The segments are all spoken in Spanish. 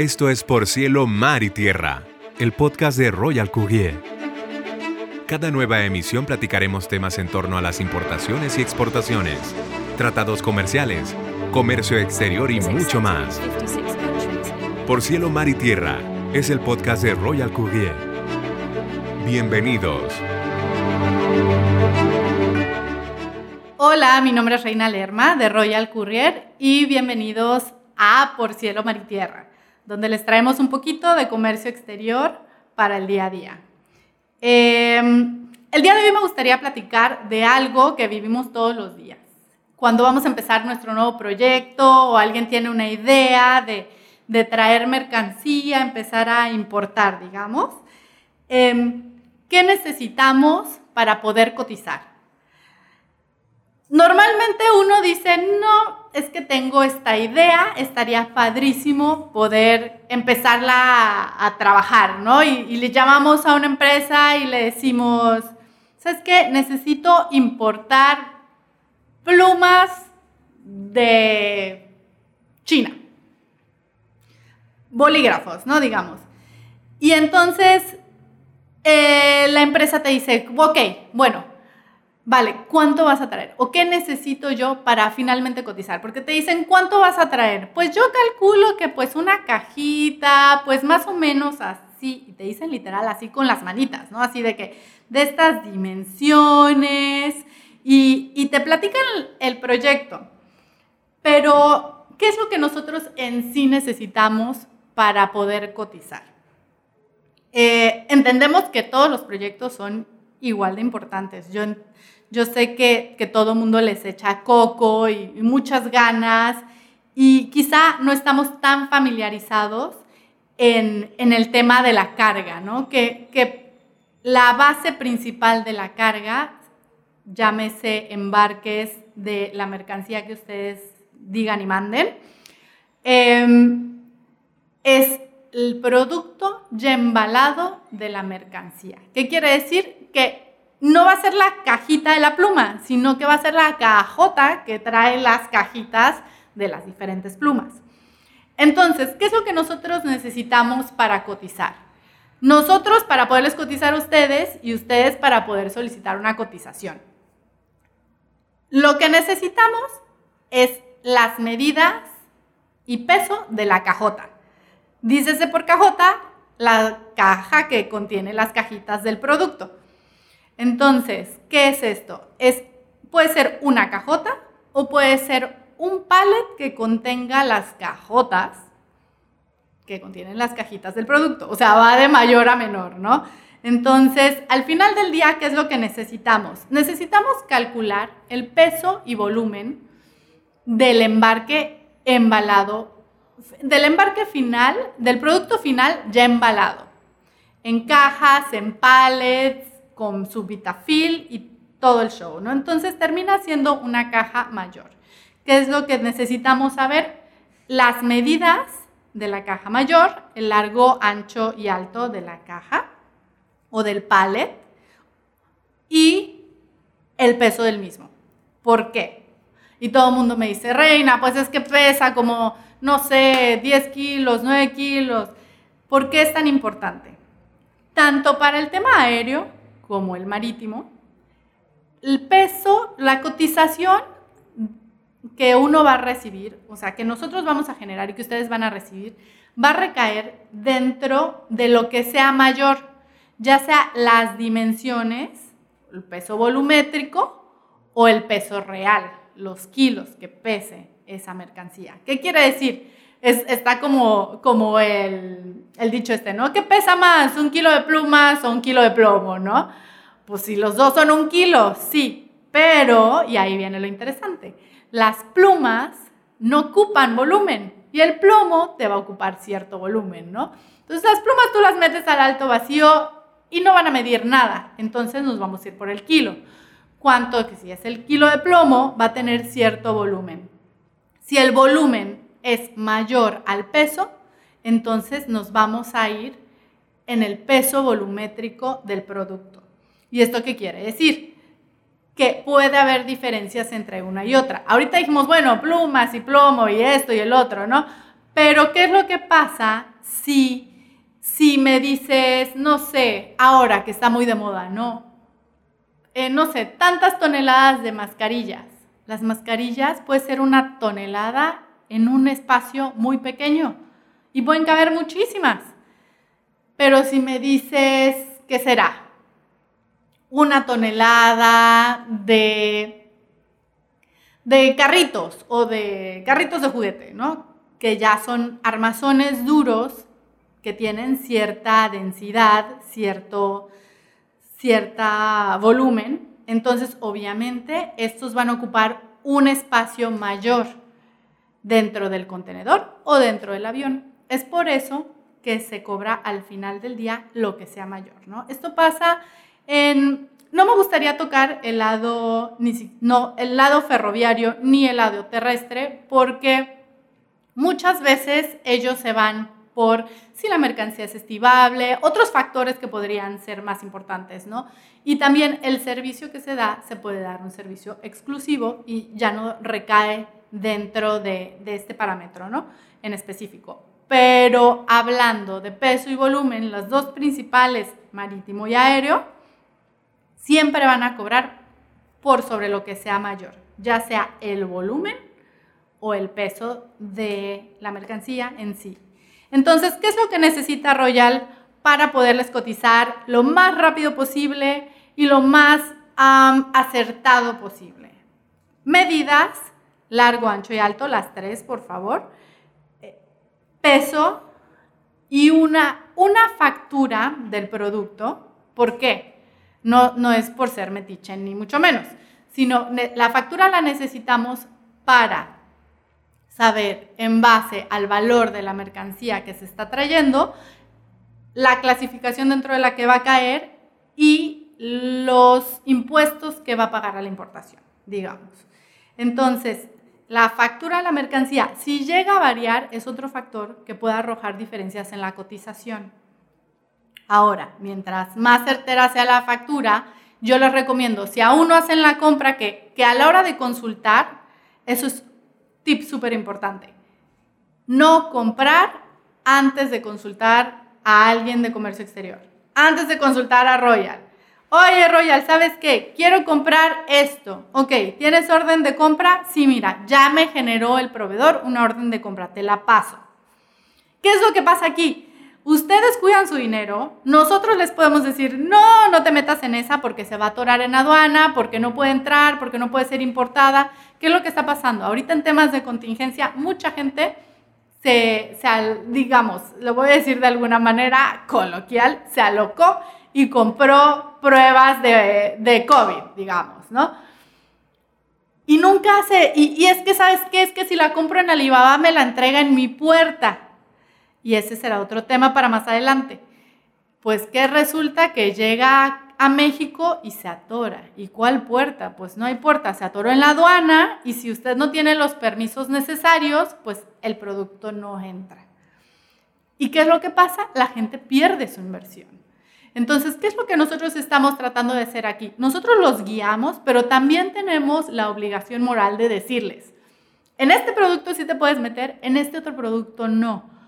Esto es Por Cielo, Mar y Tierra, el podcast de Royal Courier. Cada nueva emisión platicaremos temas en torno a las importaciones y exportaciones, tratados comerciales, comercio exterior y mucho más. Por Cielo, Mar y Tierra es el podcast de Royal Courier. Bienvenidos. Hola, mi nombre es Reina Lerma de Royal Courier y bienvenidos a Por Cielo, Mar y Tierra donde les traemos un poquito de comercio exterior para el día a día. Em, el día de hoy me gustaría platicar de algo que vivimos todos los días. Cuando vamos a empezar nuestro nuevo proyecto o alguien tiene una idea de, traer mercancía, empezar a importar, digamos, em, ¿qué necesitamos para poder cotizar? Normalmente uno dice, no, es que tengo esta idea, estaría padrísimo poder empezarla a, trabajar, ¿no? Y, le llamamos a una empresa y le decimos, ¿sabes qué? Necesito importar plumas de China. Bolígrafos, ¿no? Digamos. Y entonces eh, la empresa te dice, ok, bueno, vale, ¿cuánto vas a traer? ¿O qué necesito yo para finalmente cotizar? Porque te dicen, ¿cuánto vas a traer? Pues yo calculo que pues una cajita, pues más o menos así, y te dicen literal así con las manitas, ¿no? Así de que, de estas dimensiones, y, te platican el, proyecto. Pero, ¿qué es lo que nosotros en sí necesitamos para poder cotizar? Eh, entendemos que todos los proyectos son igual de importantes. Yo yo sé que, que todo mundo les echa coco y, muchas ganas y quizá no estamos tan familiarizados en, el tema de la carga, ¿no? Que, que la base principal de la carga, llámese embarques de la mercancía que ustedes digan y manden, em, es el producto ya embalado de la mercancía. ¿Qué quiere decir? Que no va a ser la cajita de la pluma, sino que va a ser la cajota que trae las cajitas de las diferentes plumas. Entonces, ¿qué es lo que nosotros necesitamos para cotizar? Nosotros para poderles cotizar a ustedes y ustedes para poder solicitar una cotización. Lo que necesitamos es las medidas y peso de la cajota. Dícese por cajota la caja que contiene las cajitas del producto. Entonces, ¿qué es esto? Es, puede ser una cajota o puede ser un pallet que contenga las cajotas que contienen las cajitas del producto. O sea, va de mayor a menor, ¿no? Entonces, al final del día, ¿qué es lo que necesitamos? Necesitamos calcular el peso y volumen del embarque embalado, del embarque final, del producto final ya embalado, en cajas, en pallets, con su vitafil y todo el show, ¿no? Entonces termina siendo una caja mayor. ¿Qué es lo que necesitamos saber? Las medidas de la caja mayor, el largo, ancho y alto de la caja o del pallet y el peso del mismo. ¿Por qué? Y todo el mundo me dice, Reina, pues es que pesa como, no sé, 10 kilos, 9 kilos. ¿Por qué es tan importante? Tanto para el tema aéreo como el marítimo, el peso, la cotización que uno va a recibir, o sea, que nosotros vamos a generar y que ustedes van a recibir, va a recaer dentro de lo que sea mayor, ya sea las dimensiones, el peso volumétrico o el peso real, los kilos que pese esa mercancía. ¿Qué quiere decir? está como, como el, el, dicho este, ¿no? ¿Qué pesa más, un kilo de plumas o un kilo de plomo, ¿no? Pues si los dos son un kilo, sí, pero, y ahí viene lo interesante, las plumas no ocupan volumen y el plomo te va a ocupar cierto volumen, ¿no? Entonces las plumas tú las metes al alto vacío y no van a medir nada, entonces nos vamos a ir por el kilo. ¿Cuánto? Que si es el kilo de plomo, va a tener cierto volumen. Si el volumen es mayor al peso, entonces nos vamos a ir en el peso volumétrico del producto. ¿Y esto qué quiere decir? Que puede haber diferencias entre una y otra. Ahorita dijimos, bueno, plumas y plomo y esto y el otro, ¿no? Pero ¿qué es lo que pasa si, si me dices, no sé, ahora que está muy de moda, ¿no? Eh, no sé, tantas toneladas de mascarillas. Las mascarillas puede ser una tonelada en un espacio muy pequeño y pueden caber muchísimas. Pero si me dices, ¿qué será? Una tonelada de, de carritos o de carritos de juguete, ¿no? Que ya son armazones duros que tienen cierta densidad, cierto cierta volumen. Entonces, obviamente, estos van a ocupar un espacio mayor dentro del contenedor o dentro del avión. Es por eso que se cobra al final del día lo que sea mayor, ¿no? Esto pasa no me gustaría tocar el lado ni no el lado ferroviario ni el lado terrestre porque muchas veces ellos se van por si la mercancía es estivable, otros factores que podrían ser más importantes, ¿no? Y también el servicio que se da, se puede dar un servicio exclusivo y ya no recae dentro de, de este parámetro, ¿no? En específico. Pero hablando de peso y volumen, las dos principales, marítimo y aéreo, siempre van a cobrar por sobre lo que sea mayor, ya sea el volumen o el peso de la mercancía en sí. Entonces, ¿qué es lo que necesita Royal para poderles cotizar lo más rápido posible y lo más acertado posible? Medidas, largo, ancho y alto, las tres, por favor. Eh, peso y una, una factura del producto. ¿Por qué? No, no es por ser metiche, ni mucho menos, sino la factura la necesitamos para saber en base al valor de la mercancía que se está trayendo, la clasificación dentro de la que va a caer y los impuestos que va a pagar a la importación, digamos. Entonces, la factura de la mercancía, si llega a variar, es otro factor que puede arrojar diferencias en la cotización. Ahora, mientras más certera sea la factura, yo les recomiendo, si aún no hacen la compra, que, que a la hora de consultar, eso es tip súper importante. No comprar antes de consultar a alguien de comercio exterior. Antes de consultar a Royal. Oye, Royal, ¿sabes qué? Quiero comprar esto. Ok, ¿tienes orden de compra? Sí, mira, ya me generó el proveedor una orden de compra, te la paso. ¿Qué es lo que pasa aquí? Ustedes cuidan su dinero, nosotros les podemos decir, no, no te metas en esa porque se va a atorar en aduana, porque no puede entrar, porque no puede ser importada. ¿Qué es lo que está pasando? Ahorita en temas de contingencia, mucha gente se, digamos, lo voy a decir de alguna manera coloquial, se alocó y compró pruebas de, de COVID, digamos, ¿no? Y nunca se, y, y es que, ¿sabes qué? Es que si la compro en Alibaba me la entrega en mi puerta. Y ese será otro tema para más adelante. Pues que resulta que llega a México y se atora. ¿Y cuál puerta? Pues no hay puerta, se atoró en la aduana y si usted no tiene los permisos necesarios, pues el producto no entra. ¿Y qué es lo que pasa? La gente pierde su inversión. Entonces, ¿qué es lo que nosotros estamos tratando de hacer aquí? Nosotros los guiamos, pero también tenemos la obligación moral de decirles, en este producto sí te puedes meter, en este otro producto no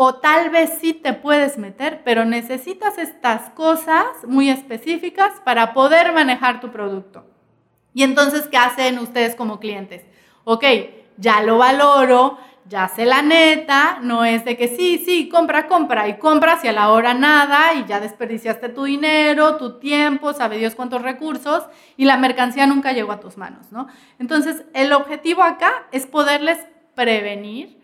o tal vez sí te puedes meter, pero necesitas estas cosas muy específicas para poder manejar tu producto. Y entonces, ¿qué hacen ustedes como clientes? Ok, ya lo valoro, ya sé la neta, no es de que sí, sí, compra, compra y compras y a la hora nada y ya desperdiciaste tu dinero, tu tiempo, sabe Dios cuántos recursos y la mercancía nunca llegó a tus manos, ¿no? Entonces, el objetivo acá es poderles prevenir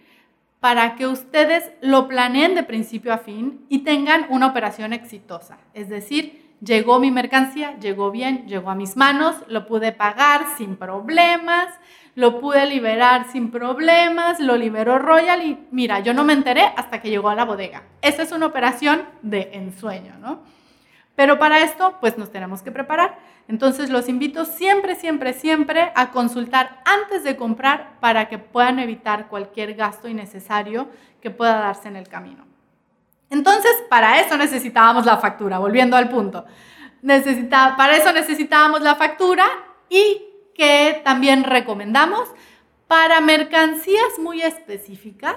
para que ustedes lo planeen de principio a fin y tengan una operación exitosa. Es decir, llegó mi mercancía, llegó bien, llegó a mis manos, lo pude pagar sin problemas, lo pude liberar sin problemas, lo liberó Royal y mira, yo no me enteré hasta que llegó a la bodega. Esa es una operación de ensueño, ¿no? Pero para esto, pues nos tenemos que preparar. Entonces los invito siempre, siempre, siempre a consultar antes de comprar para que puedan evitar cualquier gasto innecesario que pueda darse en el camino. Entonces, para eso necesitábamos la factura, volviendo al punto. para eso necesitábamos la factura y que también recomendamos para mercancías muy específicas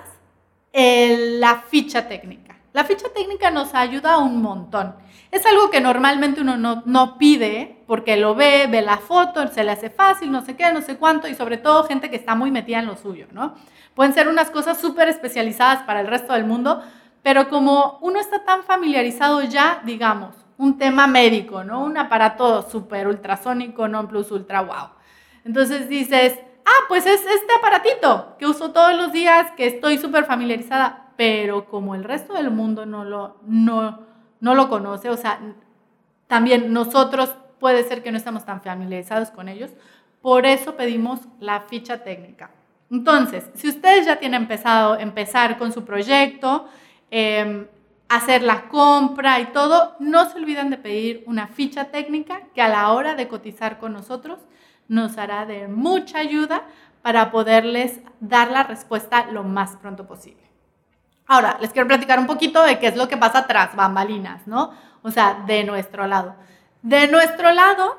la ficha técnica. La ficha técnica nos ayuda un montón. Es algo que normalmente uno no, no, pide porque lo ve, ve la foto, se le hace fácil, no sé qué, no sé cuánto, y sobre todo gente que está muy metida en lo suyo, ¿no? Pueden ser unas cosas súper especializadas para el resto del mundo, pero como uno está tan familiarizado ya, digamos, un tema médico, ¿no? Un aparato súper ultrasónico, non plus ultra wow. Entonces dices, ah, pues es este aparatito que uso todos los días, que estoy súper familiarizada, pero como el resto del mundo no lo, no, no lo conoce, o sea, también nosotros puede ser que no estamos tan familiarizados con ellos, por eso pedimos la ficha técnica. Entonces, si ustedes ya tienen empezado empezar con su proyecto, em, hacer la compra y todo, no se olviden de pedir una ficha técnica que a la hora de cotizar con nosotros nos hará de mucha ayuda para poderles dar la respuesta lo más pronto posible. Ahora, les quiero platicar un poquito de qué es lo que pasa tras bambalinas, ¿no? O sea, de nuestro lado. De nuestro lado,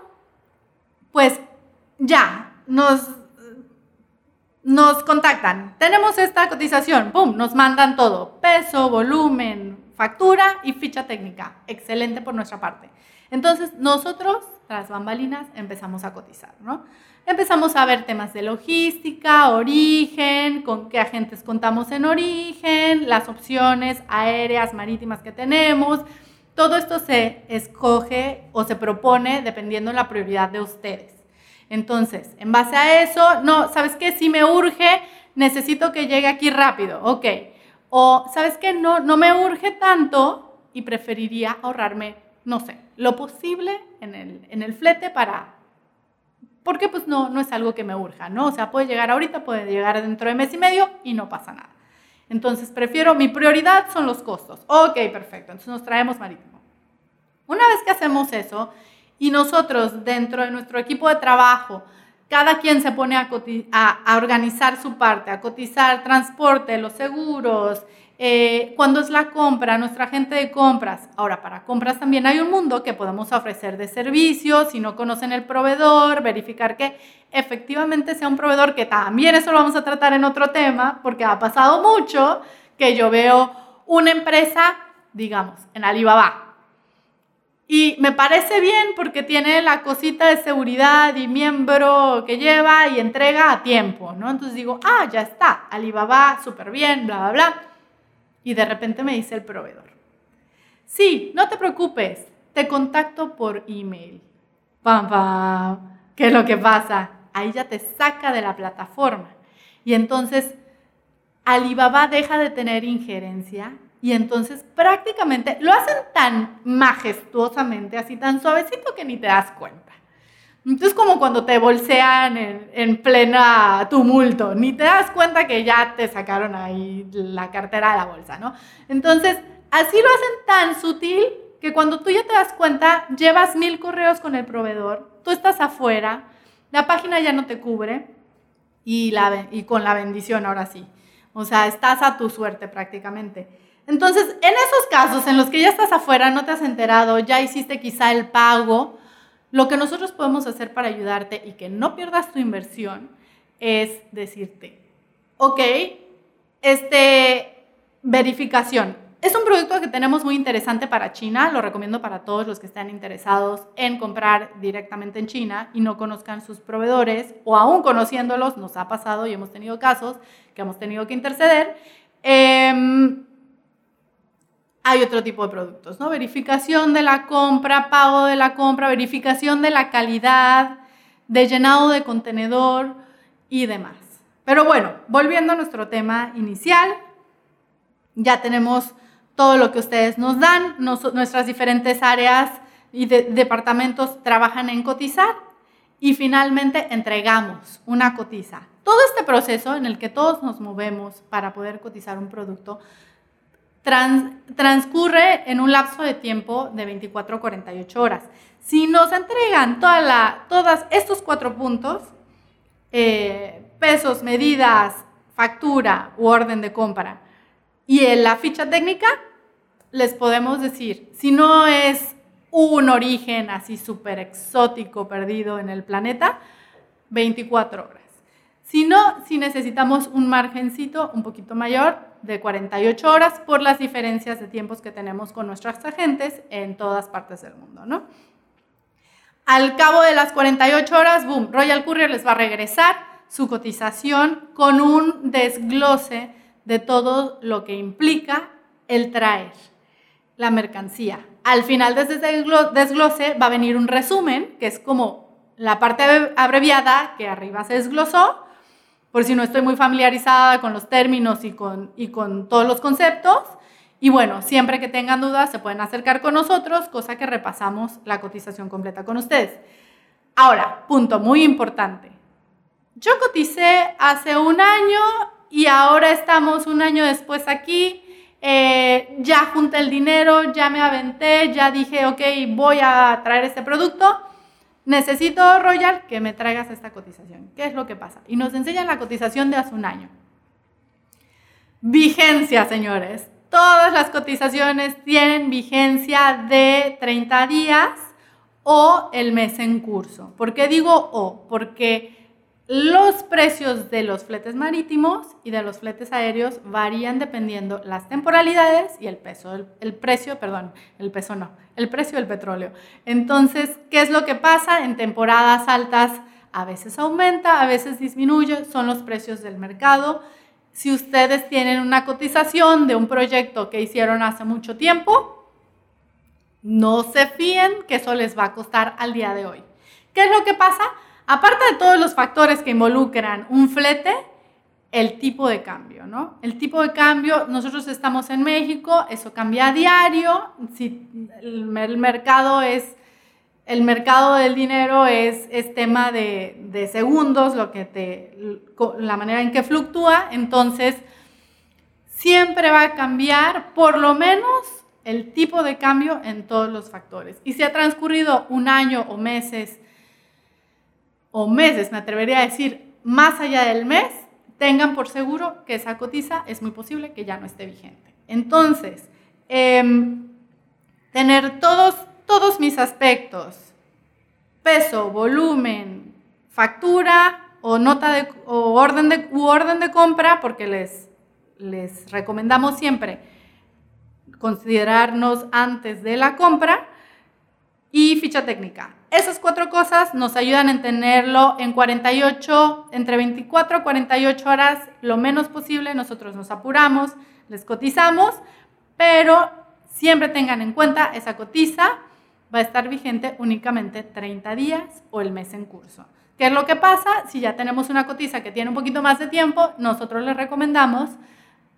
pues ya, nos, nos contactan. Tenemos esta cotización, ¡pum! Nos mandan todo. Peso, volumen, factura y ficha técnica. Excelente por nuestra parte. Entonces, nosotros, tras bambalinas, empezamos a cotizar, ¿no? Empezamos a ver temas de logística, origen, con qué agentes contamos en origen, las opciones aéreas, marítimas que tenemos. Todo esto se escoge o se propone dependiendo de la prioridad de ustedes. Entonces, en base a eso, no, ¿sabes qué? Si me urge, necesito que llegue aquí rápido, ok. O, ¿sabes qué? No, no me urge tanto y preferiría ahorrarme, no sé, lo posible en el, en el flete para porque pues no, no es algo que me urja, ¿no? O sea, puede llegar ahorita, puede llegar dentro de mes y medio y no pasa nada. Entonces, prefiero, mi prioridad son los costos. Ok, perfecto, entonces nos traemos marítimo. Una vez que hacemos eso y nosotros dentro de nuestro equipo de trabajo, cada quien se pone a, a, a organizar su parte, a cotizar transporte, los seguros, eh, cuando es la compra, nuestra gente de compras. Ahora, para compras también hay un mundo que podemos ofrecer de servicios, si no conocen el proveedor, verificar que efectivamente sea un proveedor, que también eso lo vamos a tratar en otro tema, porque ha pasado mucho que yo veo una empresa, digamos, en Alibaba. Y me parece bien porque tiene la cosita de seguridad y miembro que lleva y entrega a tiempo, ¿no? Entonces digo, ah, ya está, Alibaba, súper bien, bla, bla, bla y de repente me dice el proveedor, sí, no te preocupes, te contacto por email. Pam, pam. ¿Qué es lo que pasa? Ahí ya te saca de la plataforma. Y entonces Alibaba deja de tener injerencia y entonces prácticamente lo hacen tan majestuosamente, así tan suavecito que ni te das cuenta. Entonces como cuando te bolsean en, plena tumulto, ni te das cuenta que ya te sacaron ahí la cartera de la bolsa, ¿no? Entonces, así lo hacen tan sutil que cuando tú ya te das cuenta, llevas mil correos con el proveedor, tú estás afuera, la página ya no te cubre y, la, y con la bendición ahora sí. O sea, estás a tu suerte prácticamente. Entonces, en esos casos en los que ya estás afuera, no te has enterado, ya hiciste quizá el pago, lo que nosotros podemos hacer para ayudarte y que no pierdas tu inversión es decirte, ok, este, verificación. Es un producto que tenemos muy interesante para China, lo recomiendo para todos los que estén interesados en comprar directamente en China y no conozcan sus proveedores o aún conociéndolos, nos ha pasado y hemos tenido casos que hemos tenido que interceder. Eh, hay otro tipo de productos, ¿no? Verificación de la compra, pago de la compra, verificación de la calidad, de llenado de contenedor y demás. Pero bueno, volviendo a nuestro tema inicial, ya tenemos todo lo que ustedes nos dan, nuestras diferentes áreas y departamentos trabajan en cotizar y finalmente entregamos una cotiza. Todo este proceso en el que todos nos movemos para poder cotizar un producto transcurre en un lapso de tiempo de 24 a 48 horas. Si nos entregan toda todos estos cuatro puntos, eh, pesos, medidas, factura u orden de compra, y en la ficha técnica, les podemos decir, si no es un origen así súper exótico perdido en el planeta, 24 horas. Sino si necesitamos un margencito un poquito mayor de 48 horas por las diferencias de tiempos que tenemos con nuestros agentes en todas partes del mundo, ¿no? Al cabo de las 48 horas, boom, Royal Courier les va a regresar su cotización con un desglose de todo lo que implica el traer la mercancía. Al final de ese desglose va a venir un resumen, que es como la parte abreviada que arriba se desglosó, por si no estoy muy familiarizada con los términos y con, y con todos los conceptos. Y bueno, siempre que tengan dudas se pueden acercar con nosotros, cosa que repasamos la cotización completa con ustedes. Ahora, punto muy importante. Yo coticé hace un año y ahora estamos un año después aquí. Eh, ya junté el dinero, ya me aventé, ya dije, ok, voy a traer este producto. Necesito, Royal, que me traigas esta cotización. ¿Qué es lo que pasa? Y nos enseñan la cotización de hace un año. Vigencia, señores. Todas las cotizaciones tienen vigencia de 30 días o el mes en curso. ¿Por qué digo o? Porque los precios de los fletes marítimos y de los fletes aéreos varían dependiendo las temporalidades y el peso, el, precio, perdón, el peso no, el precio del petróleo. Entonces, ¿qué es lo que pasa? En temporadas altas a veces aumenta, a veces disminuye, son los precios del mercado. Si ustedes tienen una cotización de un proyecto que hicieron hace mucho tiempo, no se fíen que eso les va a costar al día de hoy. ¿Qué es lo que pasa? Aparte de todos los factores que involucran un flete, el tipo de cambio, ¿no? El tipo de cambio, nosotros estamos en México, eso cambia a diario, si el, mercado es, el mercado del dinero es, es tema de, de, segundos, lo que te, la manera en que fluctúa, entonces siempre va a cambiar por lo menos el tipo de cambio en todos los factores. Y si ha transcurrido un año o meses o meses, me atrevería a decir, más allá del mes, tengan por seguro que esa cotiza es muy posible que ya no esté vigente. Entonces, em, tener todos, todos mis aspectos, peso, volumen, factura o nota de, o orden de, orden de compra, porque les, les recomendamos siempre considerarnos antes de la compra, y ficha técnica. Esas cuatro cosas nos ayudan a tenerlo en 48, entre 24 a 48 horas, lo menos posible. Nosotros nos apuramos, les cotizamos, pero siempre tengan en cuenta, esa cotiza va a estar vigente únicamente 30 días o el mes en curso. ¿Qué es lo que pasa? Si ya tenemos una cotiza que tiene un poquito más de tiempo, nosotros les recomendamos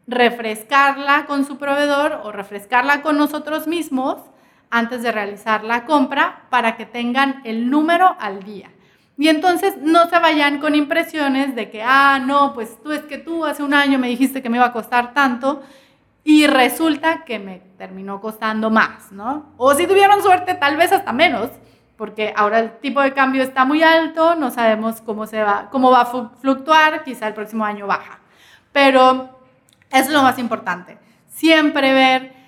refrescarla con su proveedor o refrescarla con nosotros mismos antes de realizar la compra para que tengan el número al día. Y entonces no se vayan con impresiones de que, ah, no, pues tú es que tú hace un año me dijiste que me iba a costar tanto y resulta que me terminó costando más, ¿no? O si tuvieron suerte, tal vez hasta menos, porque ahora el tipo de cambio está muy alto, no sabemos cómo, se va, cómo va a fluctuar, quizá el próximo año baja. Pero es lo más importante, siempre ver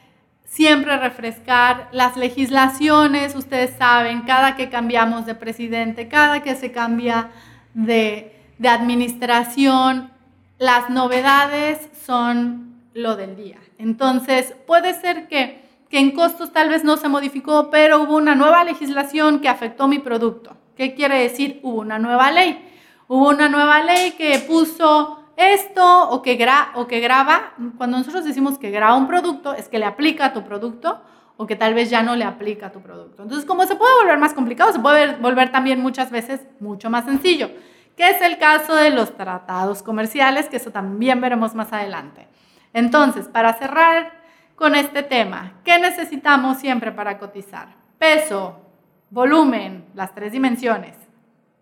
siempre refrescar las legislaciones, ustedes saben, cada que cambiamos de presidente, cada que se cambia de, administración, las novedades son lo del día. Entonces, puede ser que, que en costos tal vez no se modificó, pero hubo una nueva legislación que afectó mi producto. ¿Qué quiere decir? Hubo una nueva ley. Hubo una nueva ley que puso esto o que, o que graba, cuando nosotros decimos que graba un producto, es que le aplica a tu producto o que tal vez ya no le aplica a tu producto. Entonces, como se puede volver más complicado, se puede volver también muchas veces mucho más sencillo, que es el caso de los tratados comerciales, que eso también veremos más adelante. Entonces, para cerrar con este tema, ¿qué necesitamos siempre para cotizar? Peso, volumen, las tres dimensiones.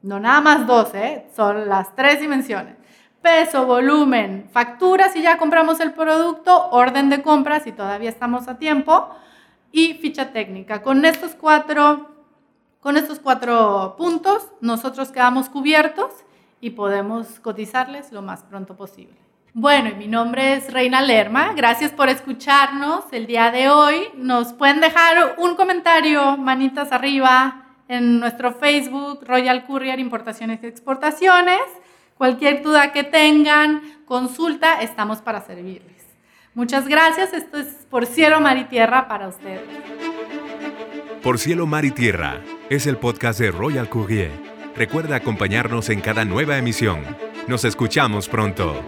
No nada más dos, ¿eh? son las tres dimensiones peso, volumen, factura si ya compramos el producto, orden de compra si todavía estamos a tiempo y ficha técnica. Con estos cuatro, con estos cuatro puntos nosotros quedamos cubiertos y podemos cotizarles lo más pronto posible. Bueno, mi nombre es Reina Lerma. Gracias por escucharnos el día de hoy. Nos pueden dejar un comentario, manitas arriba, en nuestro Facebook, Royal Courier Importaciones y Exportaciones Cualquier duda que tengan, consulta, estamos para servirles. Muchas gracias. Esto es Por Cielo, Mar y Tierra para ustedes. Por Cielo, Mar y Tierra es el podcast de Royal Courier. Recuerda acompañarnos en cada nueva emisión. Nos escuchamos pronto.